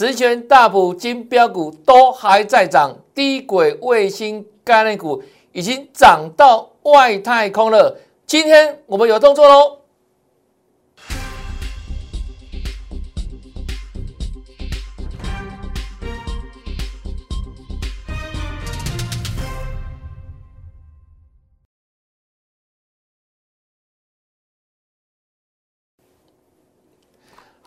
十全大补金标股都还在涨，低轨卫星概念股已经涨到外太空了。今天我们有动作喽！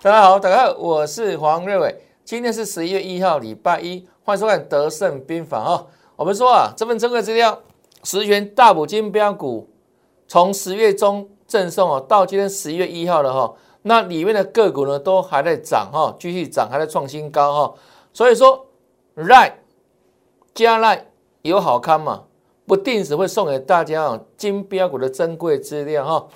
大家好，大家好，我是黄瑞伟。今天是十一月一号，礼拜一，欢迎收看《德胜兵法》哈。我们说啊，这份珍贵资料，十元大补金标股，从十月中赠送哦，到今天十一月一号了哈。那里面的个股呢，都还在涨哈，继续涨，还在创新高哈。所以说，赖加赖有好看嘛？不定时会送给大家啊，金标股的珍贵资料哈。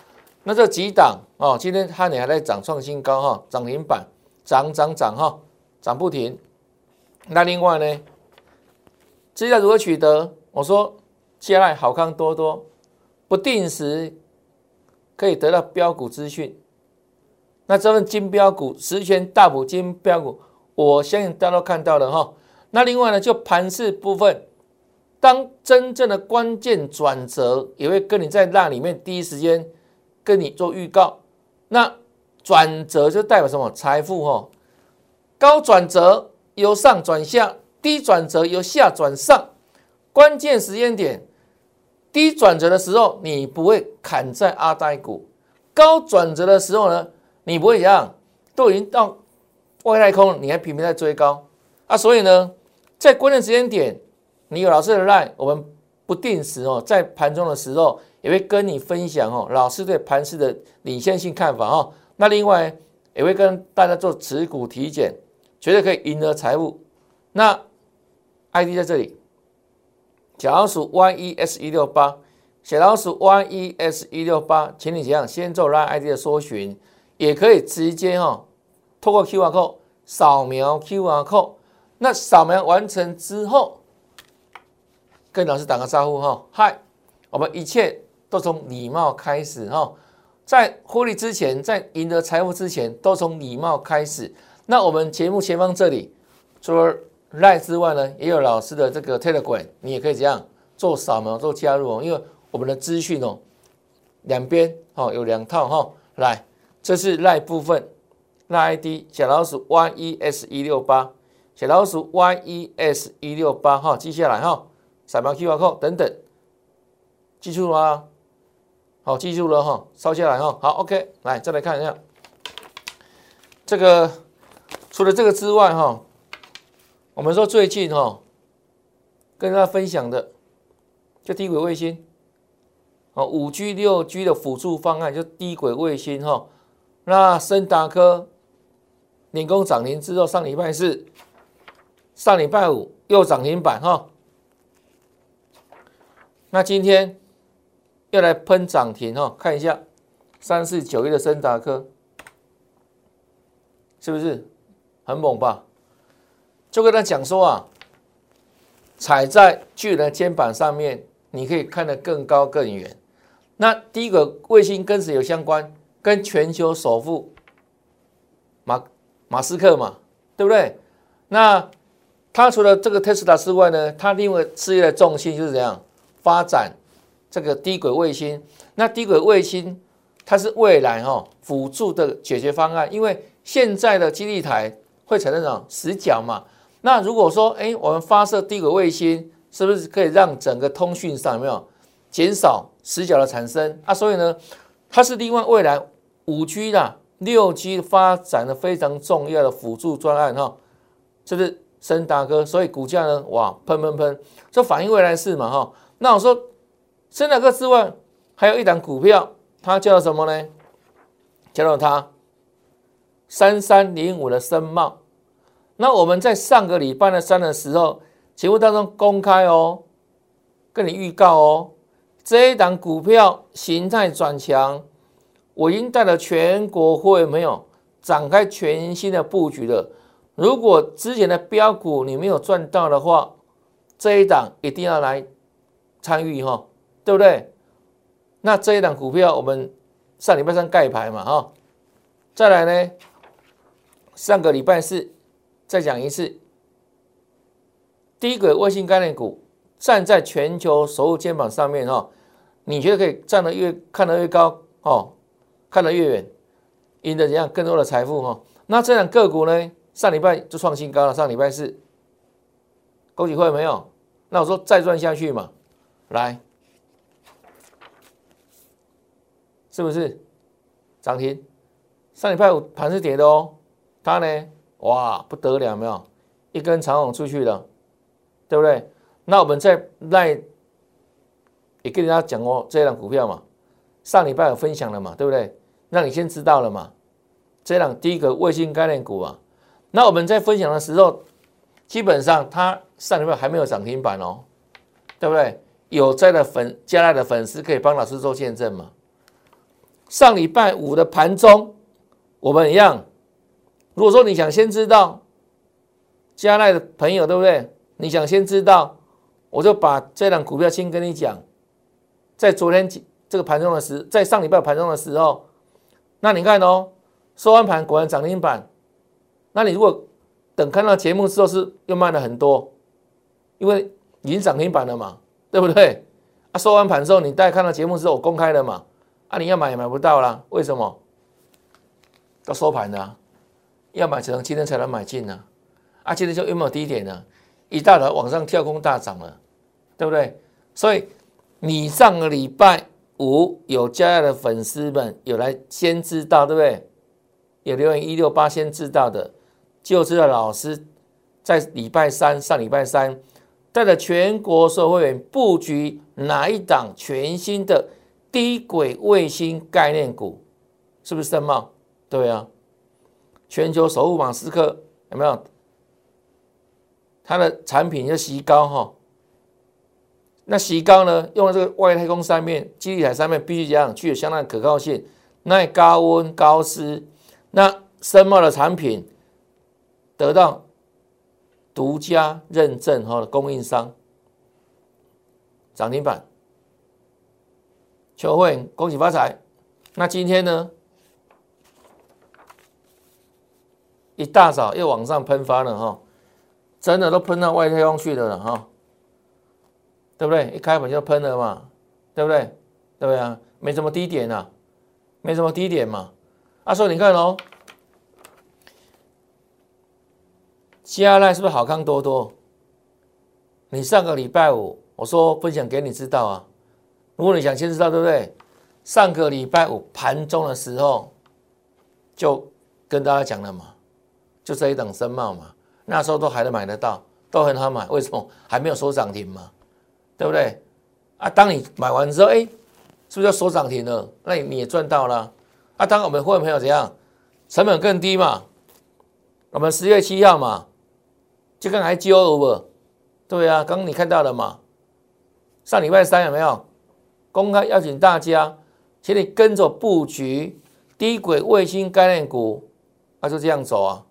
那这几档哦，今天汉你还在涨创新高哈，涨停板涨涨涨哈，涨不停。那另外呢，资料如何取得？我说，接下来好康多多，不定时可以得到标股资讯。那这份金标股十全大补金标股，我相信大家都看到了哈。那另外呢，就盘势部分，当真正的关键转折，也会跟你在那里面第一时间。跟你做预告，那转折就代表什么？财富哈，高转折由上转下，低转折由下转上。关键时间点，低转折的时候你不会砍在阿呆股，高转折的时候呢，你不会一样，都已经到外太空，你还频频在追高啊。所以呢，在关键时间点，你有老师的 line，我们不定时哦，在盘中的时候。也会跟你分享哦，老师对盘市的领先性看法哦。那另外也会跟大家做持股体检，绝对可以赢得财富。那 ID 在这里，小老鼠 YES 一六八，小老鼠 YES 一六八，请你怎样先做拉 ID 的搜寻，也可以直接哈，透过 QR code 扫描 QR code。那扫描完成之后，跟老师打个招呼哈，嗨，我们一切。都从礼貌开始哈，在获利之前，在赢得财富之前，都从礼貌开始。那我们节目前方这里，除了 Line 之外呢，也有老师的这个 Telegram，你也可以这样做扫描做加入哦。因为我们的资讯哦，两边哦有两套哈。来，这是 Line 部分，Line ID 小老鼠 YES 一六八，小老鼠 YES 一六八哈，记下来哈，扫描 QR code 等等，记住了吗？好，记住了哈，抄下来哈。好，OK，来再来看一下，这个除了这个之外哈，我们说最近哈，跟大家分享的就低轨卫星，哦，五 G、六 G 的辅助方案就低轨卫星哈。那森达科领工涨停之后，上礼拜四、上礼拜五又涨停板哈。那今天。要来喷涨停哈，看一下三四九一的森达科是不是很猛吧？就跟他讲说啊，踩在巨人肩膀上面，你可以看得更高更远。那第一个卫星跟谁有相关？跟全球首富马马斯克嘛，对不对？那他除了这个特斯拉之外呢，他另外事业的重心就是怎样发展？这个低轨卫星，那低轨卫星它是未来哈辅助的解决方案，因为现在的基地台会产生什么死角嘛？那如果说哎，我们发射低轨卫星，是不是可以让整个通讯上有没有减少死角的产生啊？所以呢，它是另外未来五 G 的六 G 发展的非常重要的辅助专案哈，这是森达哥，所以股价呢哇喷喷喷，这反映未来事嘛哈？那我说。深达哥之外，还有一档股票，它叫什么呢？叫做它三三零五的深茂。那我们在上个礼拜的三的时候，节目当中公开哦，跟你预告哦，这一档股票形态转强，我已经带了全国会没有展开全新的布局了。如果之前的标股你没有赚到的话，这一档一定要来参与哈。对不对？那这一档股票我们上礼拜三盖牌嘛，哈，再来呢，上个礼拜四再讲一次，低轨卫星概念股站在全球首富肩膀上面哈，你觉得可以站得越看得越高哦，看得越远，赢得怎样更多的财富哈？那这样个股呢？上礼拜就创新高了，上礼拜四，恭喜会没有？那我说再赚下去嘛，来，是不是涨停？上礼拜五盘是跌的哦，它呢，哇不得了，没有一根长虹出去了，对不对？那我们在那也跟大家讲过这档股票嘛，上礼拜有分享了嘛，对不对？那你先知道了嘛。这档第一个卫星概念股啊，那我们在分享的时候，基本上它上礼拜还没有涨停板哦，对不对？有在的粉加来的粉丝可以帮老师做见证嘛？上礼拜五的盘中，我们一样。如果说你想先知道加来的朋友，对不对？你想先知道，我就把这档股票先跟你讲，在昨天这个盘中的时，在上礼拜盘中的时候，那你看哦。收完盘果然涨停板，那你如果等看到节目之后是又慢了很多，因为已经涨停板了嘛，对不对？啊，收完盘之后你再看到节目之后我公开了嘛，啊，你要买也买不到啦，为什么？到收盘的，要买只能今天才能买进呢，啊，今天就又没有低点呢，一大早往上跳空大涨了，对不对？所以你上个礼拜五有加爱的粉丝们有来先知道，对不对？有留言一六八先知道的，就知道老师在礼拜三上礼拜三带着全国所有会员布局哪一档全新的低轨卫星概念股，是不是深茂？对啊，全球首富马斯克有没有？他的产品叫席高哈，那席高呢，用了这个外太空三面、基地台三面必须这样具有相当的可靠性，耐高温高湿。那深茂的产品得到独家认证后的供应商涨停板，求会恭喜发财。那今天呢，一大早又往上喷发了哈，真的都喷到外太空去了哈，对不对？一开盘就喷了嘛，对不对？对不对啊？没什么低点啊，没什么低点嘛。阿说：“你看哦，加奈是不是好康多多？你上个礼拜五我说分享给你知道啊。如果你想先知道，对不对？上个礼拜五盘中的时候就跟大家讲了嘛，就这一等深茂嘛，那时候都还能买得到，都很好买。为什么还没有收涨停嘛？对不对？啊，当你买完之后，哎，是不是要收涨停了？那你你也赚到了。”啊，当我们会员朋友怎样，成本更低嘛？我们十月七号嘛，就刚才 G O 不？对啊，刚刚你看到了嘛？上礼拜三有没有公开邀请大家，请你跟着布局低轨卫星概念股，那就这样走啊，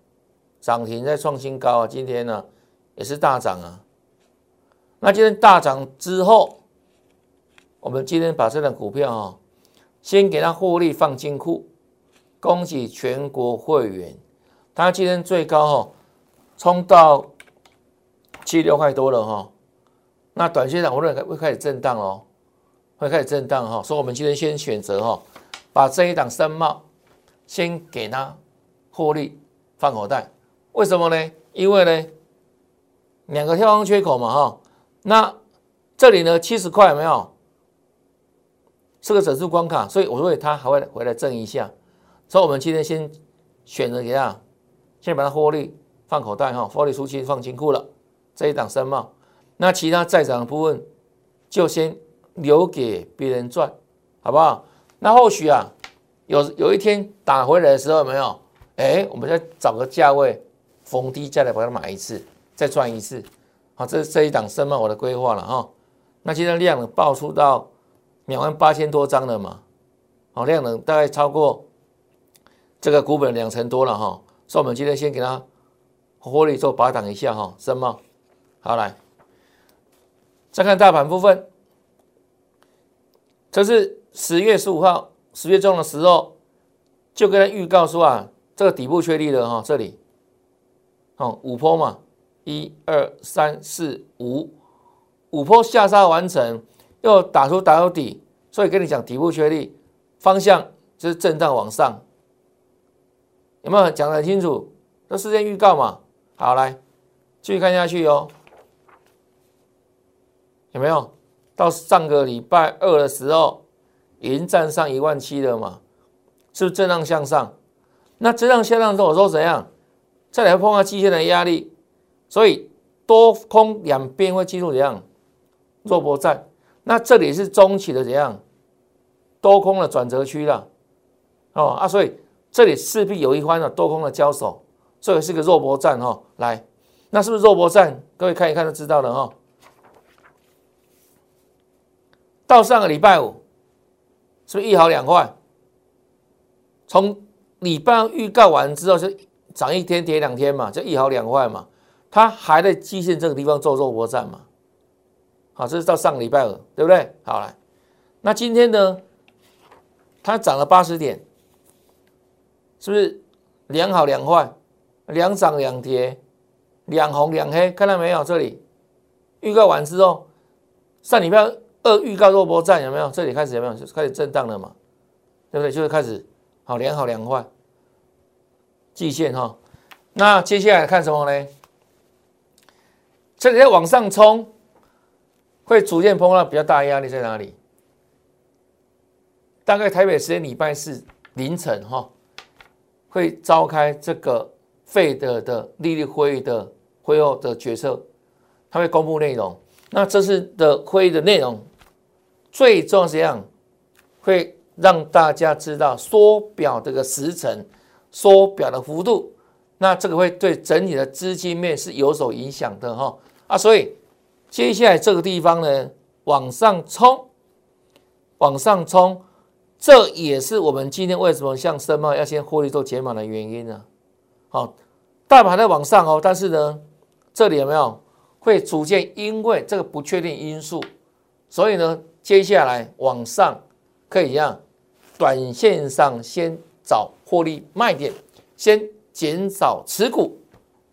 涨停再创新高啊！今天呢也是大涨啊。那今天大涨之后，我们今天把这档股票啊。先给它获利放金库，恭喜全国会员，它今天最高哈，冲到七六块多了哈，那短线上我认为会开始震荡哦，会开始震荡哈，所以我们今天先选择哈，把这一档深茂先给它获利放口袋，为什么呢？因为呢，两个跳空缺口嘛哈，那这里呢七十块没有？是个整数关卡，所以我认为它还会回来挣一下，所以我们今天先选择怎样，先把它获利放口袋哈，获利出去放金库了。这一档深茂，那其他在涨的部分就先留给别人赚，好不好？那或许啊，有有一天打回来的时候，没有？哎，我们再找个价位逢低再来把它买一次，再赚一次。好，这是这一档申茂我的规划了哈。那今天量能爆出到。两万八千多张了嘛，好量能大概超过这个股本两成多了哈，所以我们今天先给它获利做拔档一下哈，申茂，好来，再看大盘部分，这是十月十五号十月中的时候就跟他预告说啊，这个底部确立了哈，这里哦，五波嘛，一二三四五，五波下杀完成，又打出打到底，所以跟你讲底部确立，方向就是震荡往上，有没有讲得很清楚？这事先预告嘛，好来继续看下去哦，有没有？到上个礼拜二的时候，已经站上一万七了嘛？是不是震荡向上？那震荡向上之后，我说怎样？再来碰到季线的压力，所以多空两边会进入怎样弱波战？那这里是中期的怎样多空的转折区了哦啊，所以这里势必有一番的多空的交手，这个是个弱波战哈。来，那是不是弱波战？各位看一看就知道了哈。到上个礼拜五，是不是一好两坏？从礼拜预告完之后就。涨一天跌两天嘛，就一好两坏嘛。它还在基线这个地方做肉搏战嘛。好，这是到上个礼拜二，对不对？好来，那今天呢？它涨了八十点，是不是两好两坏？两涨两跌，两红两黑，看到没有？这里预告完之后，上礼拜二预告肉搏战有没有？这里开始有没有？就开始震荡了嘛，对不对？就是开始好两好两坏。季线哈，那接下来看什么呢？这里在往上冲，会逐渐碰到比较大压力在哪里？大概台北时间礼拜四凌晨哈，会召开这个费德的利率会议的会后的决策，他会公布内容。那这次的会议的内容，最重要是这样，会让大家知道缩表这个时程。缩表的幅度，那这个会对整体的资金面是有所影响的哈啊，所以接下来这个地方呢，往上冲，往上冲，这也是我们今天为什么像深茂要先获利做解码的原因呢？好，大盘在往上哦，但是呢，这里有没有会逐渐因为这个不确定因素，所以呢，接下来往上可以让短线上先。找获利卖点，先减少持股，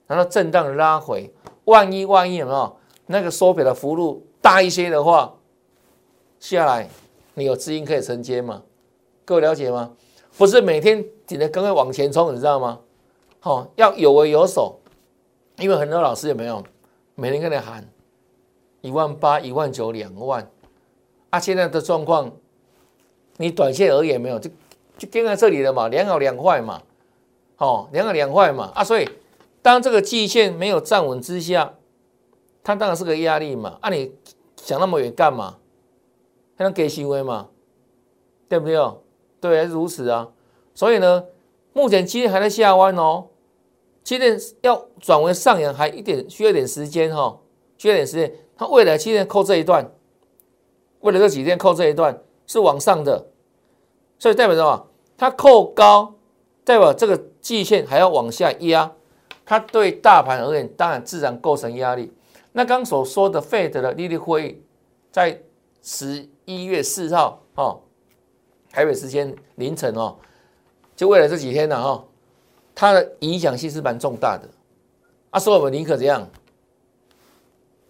然后震荡拉回。万一万一有没有那个缩表的幅度大一些的话，下来你有资金可以承接吗？各位了解吗？不是每天顶着跟位往前冲，你知道吗？好，要有为有守，因为很多老师有没有每天跟你喊一万八、一万九、两万啊？现在的状况，你短线而言没有就。就跟在这里了嘛，两好两坏嘛，哦，两好两坏嘛啊，所以当这个季线没有站稳之下，它当然是个压力嘛。啊，你想那么远干嘛？还能给行为嘛？对不对？对，还是如此啊。所以呢，目前基线还在下弯哦，基线要转为上扬还一点需要点时间哈，需要点时间。它未来基线扣这一段，为了这几天扣这一段是往上的，所以代表什么？它扣高，代表这个季线还要往下压，它对大盘而言，当然自然构成压力。那刚所说的 Fed 的利率会议，在十一月四号哦，台北时间凌晨哦，就为了这几天呢哈，它的影响性是蛮重大的。啊，所以我们宁可怎样，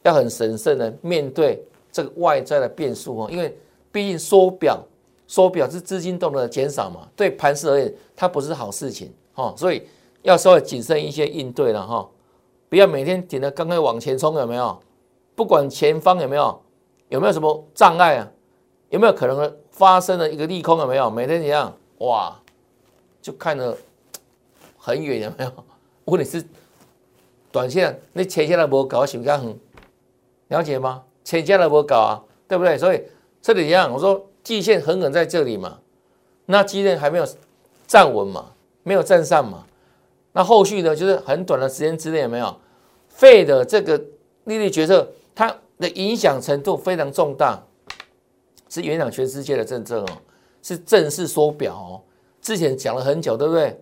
要很审慎的面对这个外在的变数哦，因为毕竟缩表。说表示资金动的减少嘛，对盘市而言，它不是好事情哈，所以要稍微谨慎一些应对了哈，不要每天顶着刚刚往前冲，有没有？不管前方有没有，有没有什么障碍啊？有没有可能发生了一个利空有没有？每天一样哇，就看得很远有没有？问题是短线那前线的不搞，想干很了解吗？前线的不搞啊，对不对？所以这里一样，我说。季线狠狠在这里嘛，那季线还没有站稳嘛，没有站上嘛，那后续呢，就是很短的时间之内有没有费的这个利率决策，它的影响程度非常重大，是影响全世界的政策哦，是正式缩表哦，之前讲了很久，对不对？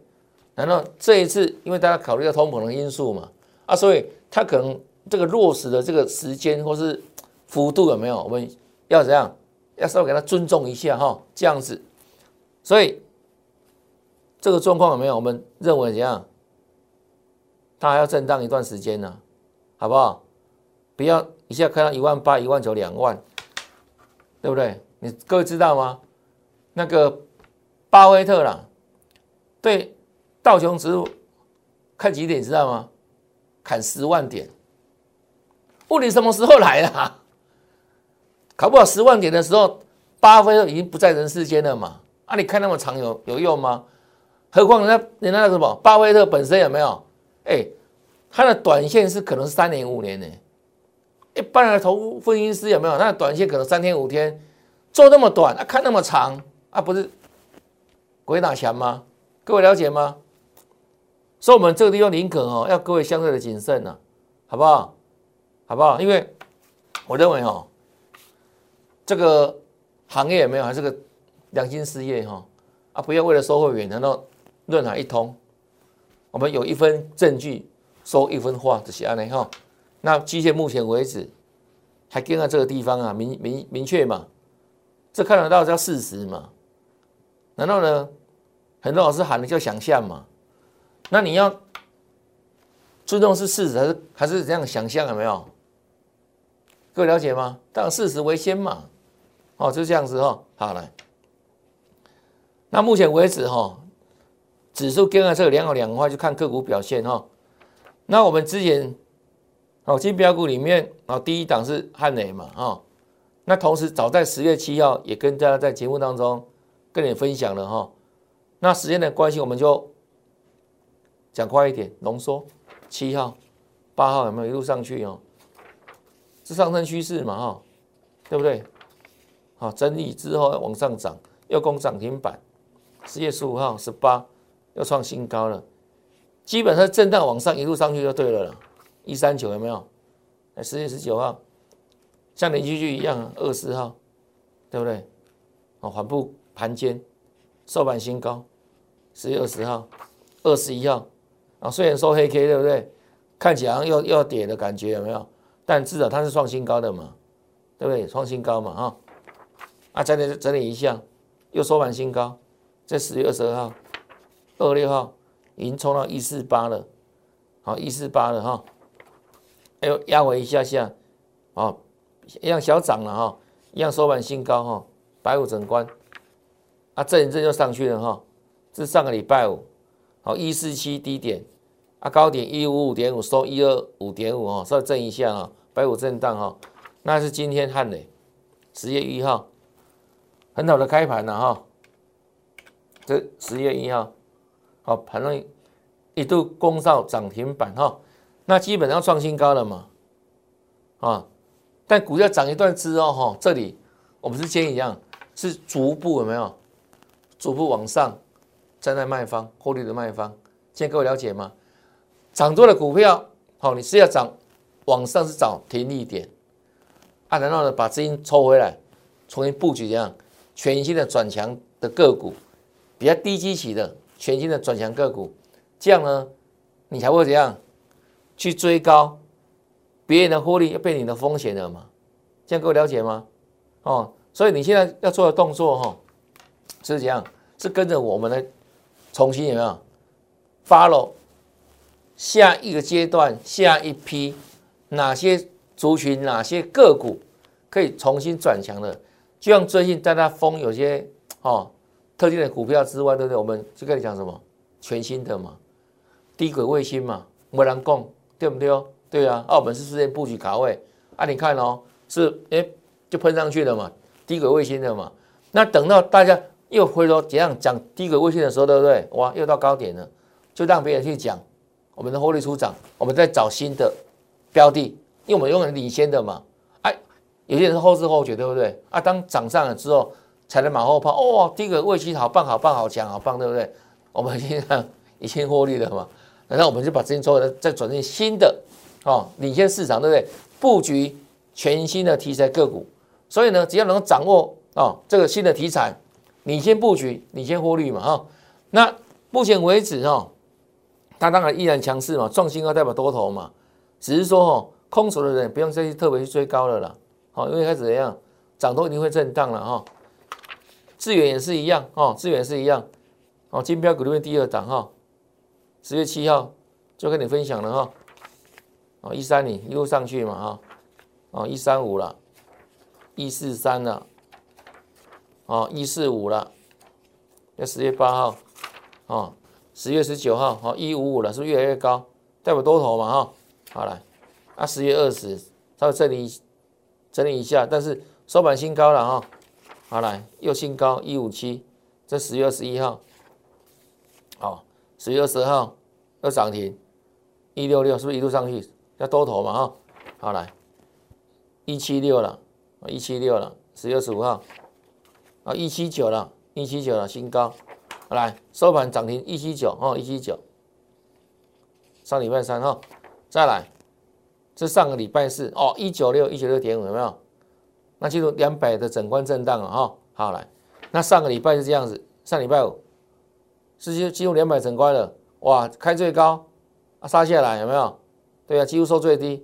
难道这一次因为大家考虑到通膨的因素嘛，啊，所以它可能这个落实的这个时间或是幅度有没有？我们要怎样？要稍微给他尊重一下哈，这样子，所以这个状况有没有？我们认为怎样？它还要震荡一段时间呢，好不好？不要一下看到一万八、一万九、两万，对不对？你各位知道吗？那个巴菲特啦，对道琼指数看几点，知道吗？砍十万点。问题什么时候来啊？考不好十万点的时候，巴菲特已经不在人世间了嘛？啊，你看那么长有有用吗？何况人家人家那什么，巴菲特本身有没有？哎，他的短线是可能是三年五年呢。一般的投分析师有没有？那短线可能三天五天，做那么短，啊，看那么长，啊，不是鬼打墙吗？各位了解吗？所以，我们这个地方林可哦，要各位相对的谨慎呐，好不好？好不好？因为我认为哦，这个行业有没有还是个良心事业哈？啊，不要为了收会员，难道论哪一通，我们有一分证据说一分话，这些案例哈。那机械目前为止还跟在这个地方啊，明明明确嘛，这看得到叫事实嘛？难道呢？很多老师喊的叫想象嘛？那你要尊重是事实还是还是这样想象有没有？各位了解吗？当事实为先嘛。哦，就这样子哈。好来，那目前为止哈，指数跟在这个良好两块，就看个股表现哈。那我们之前。哦，金标股里面，哦，第一档是汉磊嘛，哈，那同时早在十月七号也跟大家在节目当中跟你分享了哈，那时间的关系，我们就讲快一点，浓缩。七号、八号有没有一路上去哦？是上升趋势嘛，哈，对不对？好，整理之后往上涨，又攻涨停板。十月十五号、十八又创新高了，基本上震荡往上一路上去就对了了。一三九有没有？哎，十月十九号，像连续剧一样，二十号，对不对？哦，缓步盘间，收盘新高。十月二十号，二十一号，啊，虽然收黑 K，对不对？看起来又又要跌的感觉有没有？但至少它是创新高的嘛，对不对？创新高嘛，哈。啊，整理整理一下，又收盘新高，在十月二十二号、二六号已经冲到一四八了，好，一四八了哈。又压回一下下，啊，一样小涨了哈，一样收盘新高哈，百五整关，啊，震一震又上去了哈，是上个礼拜五，好一四七低点，啊高点一五五点五收一二五点五哈，稍微震一下啊，百五震荡哈，那是今天汉磊十月一号，很好的开盘了哈，这十月一号，好盘中一度攻上涨停板哈。那基本上创新高了嘛，啊，但股价涨一段之后哈，这里我们是建议一样，是逐步有没有，逐步往上站在卖方获利的卖方，现在各位了解吗？涨多的股票，好，你是要涨往上是找停利点，啊，然后呢把资金抽回来，重新布局这样。全新的转强的个股，比较低基期的全新的转强个股，这样呢，你才会怎样？去追高，别人的获利要被你的风险了嘛？这样各位了解吗？哦，所以你现在要做的动作哈，是这样，是跟着我们的重新有没有 follow 下一个阶段下一批哪些族群哪些个股可以重新转强的？就像最近在那封有些哦特定的股票之外，对不对？我们就跟你讲什么全新的嘛，低轨卫星嘛，没人讲。对不对哦？对啊，澳门是事先布局卡位啊，你看哦，是哎就喷上去了嘛，低轨卫星的嘛。那等到大家又回头怎样讲低轨卫星的时候，对不对？哇，又到高点了，就让别人去讲我们的获利出涨，我们在找新的标的，因为我们永远领先的嘛。有些人是后知后觉，对不对？啊，当涨上了之后，才能马后炮，哦，低轨卫星好棒，好棒，好强，好棒，对不对？我们现在已经获利了嘛。那我们就把资金抽回来，再转进新的，哦，领先市场，对不对？布局全新的题材个股，所以呢，只要能够掌握哦这个新的题材，领先布局，领先获利嘛，哈。那目前为止，哈，它当然依然强势嘛，创新高代表多头嘛，只是说，哈，空手的人不用再去特别去追高了啦，好，因为开始怎样，涨多一定会震荡了，哈。资源也是一样，哦，资源是一样，哦，金标股里面第二档，哈。十月七号就跟你分享了哈。哦，一三零一路上去嘛哈。哦，一三五了，一四三了，哦，一四五了。要十月八号，哦，十月十九号，好，一五五了，是不是越来越高？代表多头嘛哈。好了，啊，十月二十，稍微整理整理一下，但是收盘新高了哈。好来，又新高一五七，这十月二十一号。好，十月二十号又涨停，一六六是不是一路上去要多头嘛？哈，好来，一七六了，一七六了，十月二十五号，啊，一七九了，一七九了，新高，好来收盘涨停一七九哦，一七九，上礼拜三哈，再来，这上个礼拜四哦，一九六一九六点五有没有？那进入两百的整关震荡了哈，好来，那上个礼拜是这样子，上礼拜五。是进进入两百整关了，哇，开最高啊，杀下来有没有？对啊，几乎收最低，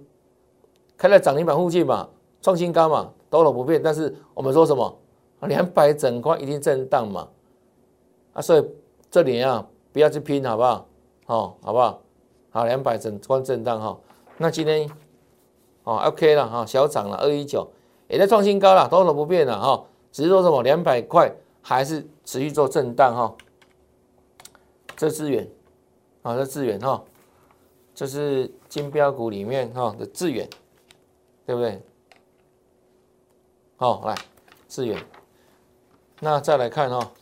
开在涨停板附近嘛，创新高嘛，多头不变。但是我们说什么？两百整关一定震荡嘛，啊，所以这里啊不要去拼，好不好？哦，好不好？好，两百整关震荡哈。那今天哦，OK 了哈，小涨了二一九，也在创新高了，多头不变了哈，只是说什么两百块还是持续做震荡哈。这资源，啊，这资源哈，这是金标股里面哈的资源，对不对？好，来资源，那再来看哈，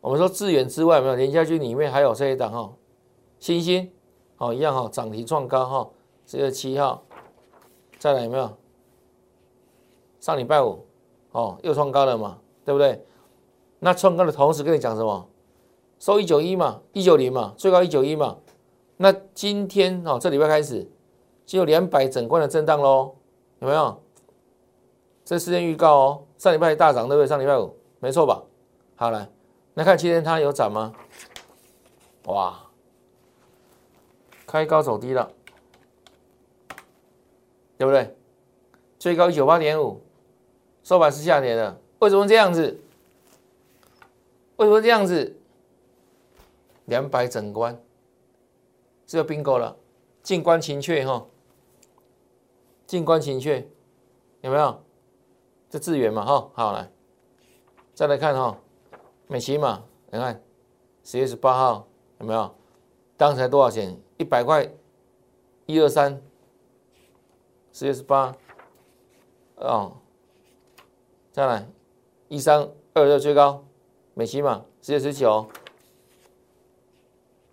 我们说资源之外，没有连下去里面还有这一档哈，星星，哦，一样哈，涨停创高哈，十月七号，再来有没有？上礼拜五，哦，又创高了嘛，对不对？那创高的同时跟你讲什么？收一九一嘛，一九零嘛，最高一九一嘛。那今天哦，这礼拜开始就有两百整关的震荡喽，有没有？这事件预告哦，上礼拜大涨对不对？上礼拜五没错吧？好来，那看今天它有涨吗？哇，开高走低了，对不对？最高一九八点五，收盘是下跌的，为什么这样子？为什么这样子？两百整关，这个并购了，静观情却哈，静观情却有没有？这资源嘛哈，好来，再来看哈，美琪嘛，你看十月十八号有没有？当时才多少钱？一百块，一二三，十月十八，哦，再来一三二六最高，美期嘛，十月十九。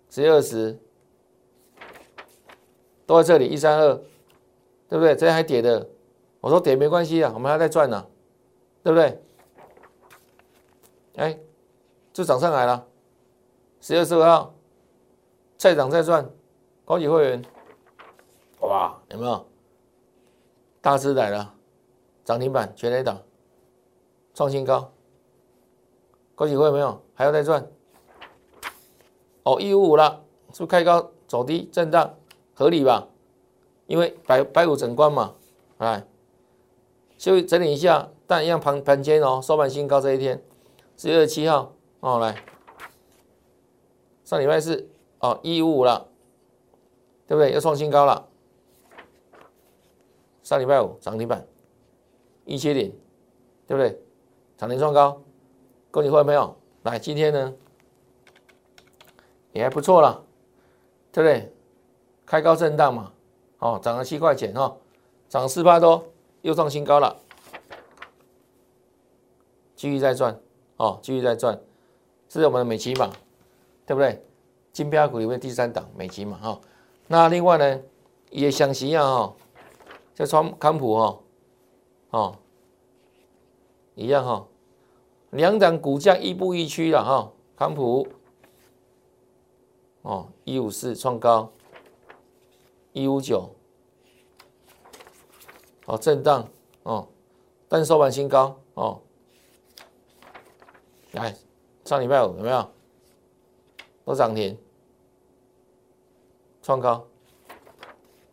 十月二十都在这里，一三二，对不对？这还跌的，我说跌没关系啊，我们还在赚呢，对不对？哎，就涨上来了。十月十五号再涨再赚，高级会员，哇，有没有？大师来了，涨停板全雷档，创新高，高级会没有？还要再赚。哦，一五五了，是不是开高走低震荡，合理吧？因为白白五整关嘛，来，就整理一下，但一样盘盘间哦，收盘新高这一天，十月二七号哦，来，上礼拜四哦，一五五了，对不对？又创新高了，上礼拜五涨停板，一七零，对不对？涨停创高，恭喜会员朋友，来，今天呢？也还不错了，对不对？开高震荡嘛，哦，涨了七块钱哦，涨四八多，又创新高了，继续在赚，哦，继续在赚，这是我们的美琪嘛，对不对？金标股里面第三档美琪嘛，哈，那另外呢，也像一样哈，就川康普哈，哦，一样哈，两档股价亦步亦趋了哈，康普。哦，一五四创高，一五九，哦震荡哦，但收盘新高哦。来，上礼拜五有没有？都涨停，创高，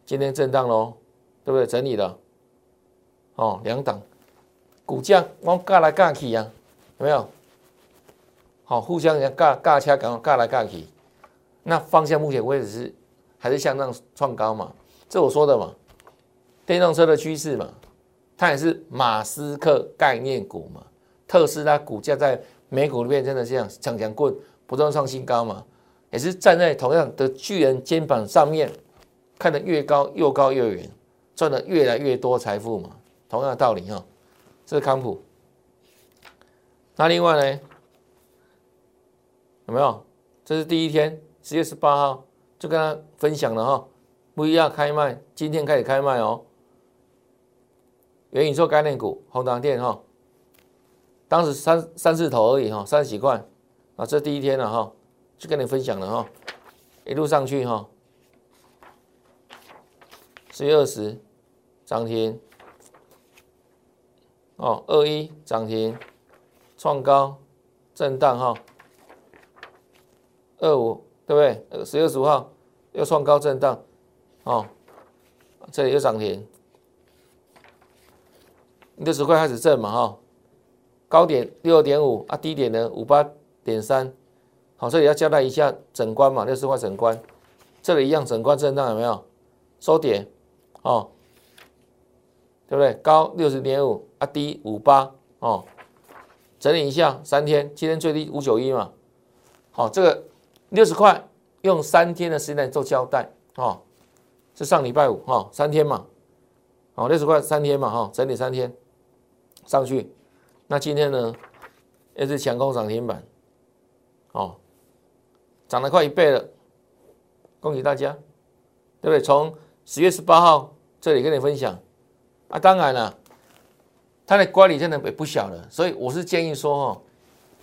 今天震荡喽，对不对？整理了，哦，两档，股价往尬来尬去呀，有没有？好，互相人尬尬车，赶快尬来尬去。那方向目前位置是还是向上创高嘛？这我说的嘛，电动车的趋势嘛，它也是马斯克概念股嘛，特斯拉股价在美股里面真的这样强强棍，不断创新高嘛，也是站在同样的巨人肩膀上面，看得越高又高又远，赚的越来越多财富嘛，同样的道理哈，这是康普。那另外呢，有没有？这是第一天，十月十八号就跟他分享了哈。不一样开卖，今天开始开卖哦。元宇宙概念股，宏达电哈，当时三三四头而已哈，三十几块啊，这第一天了哈，就跟你分享了哈，一路上去哈，十月二十涨停，哦，二一涨停，创高震荡哈，二五对不对？十月十五号又创高震荡。哦，这里又涨停，六十块开始震嘛哈，高点六点五啊，低点呢五八点三，好，这里要交代一下整关嘛，六十块整关，这里一样整关震荡有没有？收点哦，对不对？高六十点五啊，低五八哦，整理一下三天，今天最低五九一嘛，好，这个六十块用三天的时间来做交代哦。是上礼拜五哈，三天嘛，好六十块三天嘛哈，整理三天上去，那今天呢也是强攻涨停板，哦，涨了快一倍了，恭喜大家，对不对？从十月十八号这里跟你分享啊，当然了，它的管理真的也不小了，所以我是建议说哈，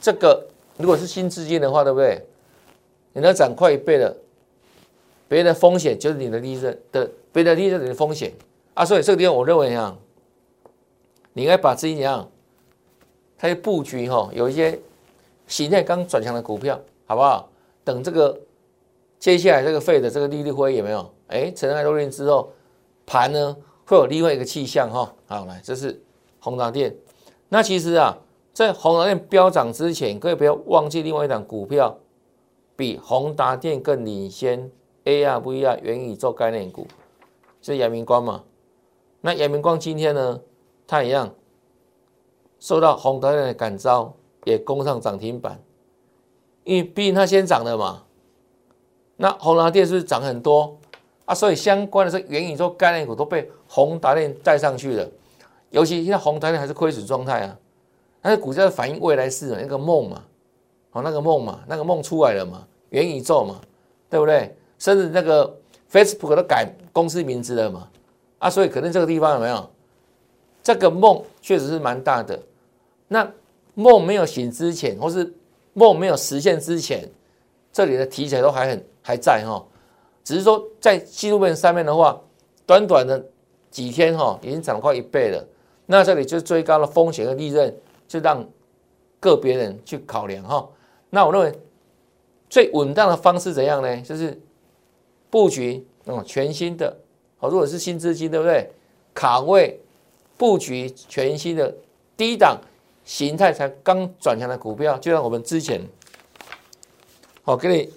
这个如果是新资金的话，对不对？你能涨快一倍了。别的风险就是你的利润的，别的利润你的风险啊，所以这个地方我认为啊，你应该把资金样，它的布局哈，有一些形态刚转强的股票，好不好？等这个接下来这个费的这个利率会有没有？哎，尘埃落定之后，盘呢会有另外一个气象哈。好，来，这是宏达电。那其实啊，在宏达电飙涨之前，各位不要忘记另外一档股票，比宏达电更领先。A R V R 元宇宙概念股是阳明光嘛？那阳明光今天呢，它一样受到宏达电的感召，也攻上涨停板。因为毕竟它先涨的嘛，那宏达电是涨很多啊，所以相关的这元宇宙概念股都被宏达电带上去了。尤其现在宏达电还是亏损状态啊，但是股价反映未来式的那个梦嘛，哦，那个梦嘛，那个梦出来了嘛，元宇宙嘛，对不对？甚至那个 Facebook 都改公司名字了嘛？啊，所以可能这个地方有没有这个梦确实是蛮大的。那梦没有醒之前，或是梦没有实现之前，这里的题材都还很还在哈。只是说在纪录片上面的话，短短的几天哈，已经涨快一倍了。那这里就最高的风险和利润，就让个别人去考量哈。那我认为最稳当的方式怎样呢？就是。布局哦，全新的哦，如果是新资金，对不对？卡位布局全新的低档形态才刚转强的股票，就像我们之前，好给你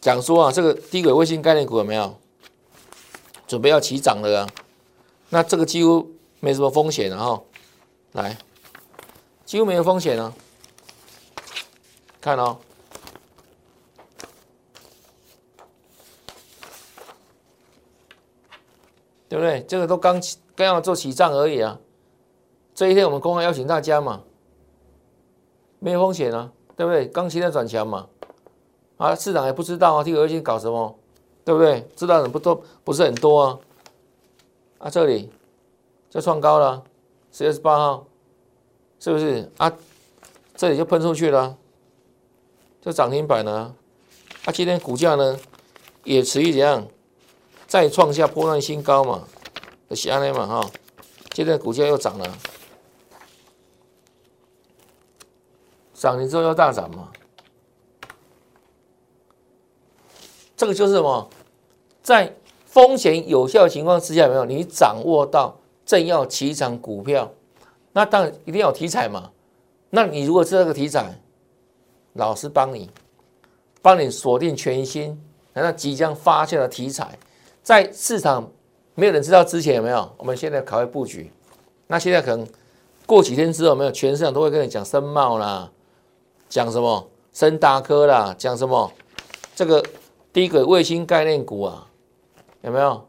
讲说啊，这个低轨卫星概念股有没有准备要起涨了啊？那这个几乎没什么风险了哈，来，几乎没有风险啊，看哦。对不对？这个都刚刚要做起涨而已啊！这一天我们公开邀请大家嘛，没有风险啊，对不对？刚起在转强嘛，啊，市场也不知道啊，这个二星搞什么，对不对？知道的不多，不是很多啊。啊，这里就创高了，十月十八号，是不是啊？这里就喷出去了，就涨停板了。啊，今天股价呢也持续怎样？再创下波段新高嘛，是安尼嘛哈，现在股价又涨了，涨停之后又大涨嘛，这个就是什么，在风险有效情况之下，有没有？你掌握到正要起涨股票，那当然一定要有题材嘛，那你如果是这个题材，老师帮你，帮你锁定全新难道即将发现的题材，在市场没有人知道之前有没有？我们现在考虑布局。那现在可能过几天之后，没有？全市场都会跟你讲深茂啦，讲什么？深大科啦，讲什么？这个低轨卫星概念股啊，有没有？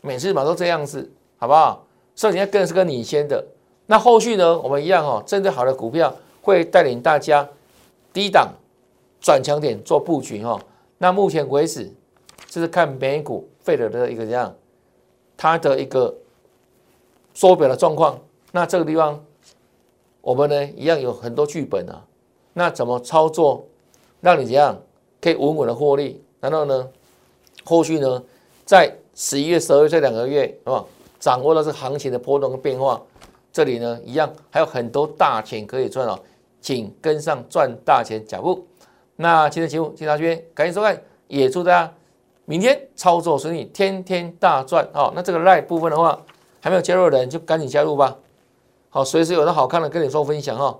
每次嘛都这样子，好不好？所以你要更是个领先的。那后续呢，我们一样哦，针对好的股票会带领大家低档转强点做布局哈。那目前为止，这是看美股费德的一个这样，它的一个。缩表的状况，那这个地方我们呢一样有很多剧本啊。那怎么操作，让你怎样可以稳稳的获利？然后呢，后续呢，在十一月、十二月这两个月啊，掌握了这行情的波动跟变化，这里呢一样还有很多大钱可以赚哦，请跟上赚大钱脚步。那今天节目就到这边，感谢收看，也祝大家明天操作顺利，天天大赚哦。那这个赖部分的话。还没有加入的人就赶紧加入吧，好，随时有的好看的跟你说分享哈，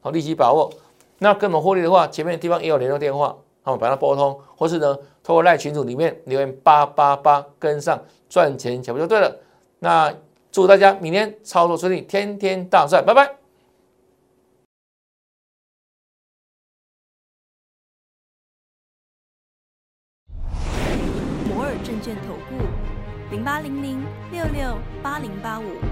好，立即把握。那跟我们获利的话，前面的地方也有联络电话，好，把它拨通，或是呢，透过赖群组里面留言八八八跟上赚钱脚步就对了。那祝大家明天操作顺利，天天大赚，拜拜。摩尔证券投顾。零八零零六六八零八五。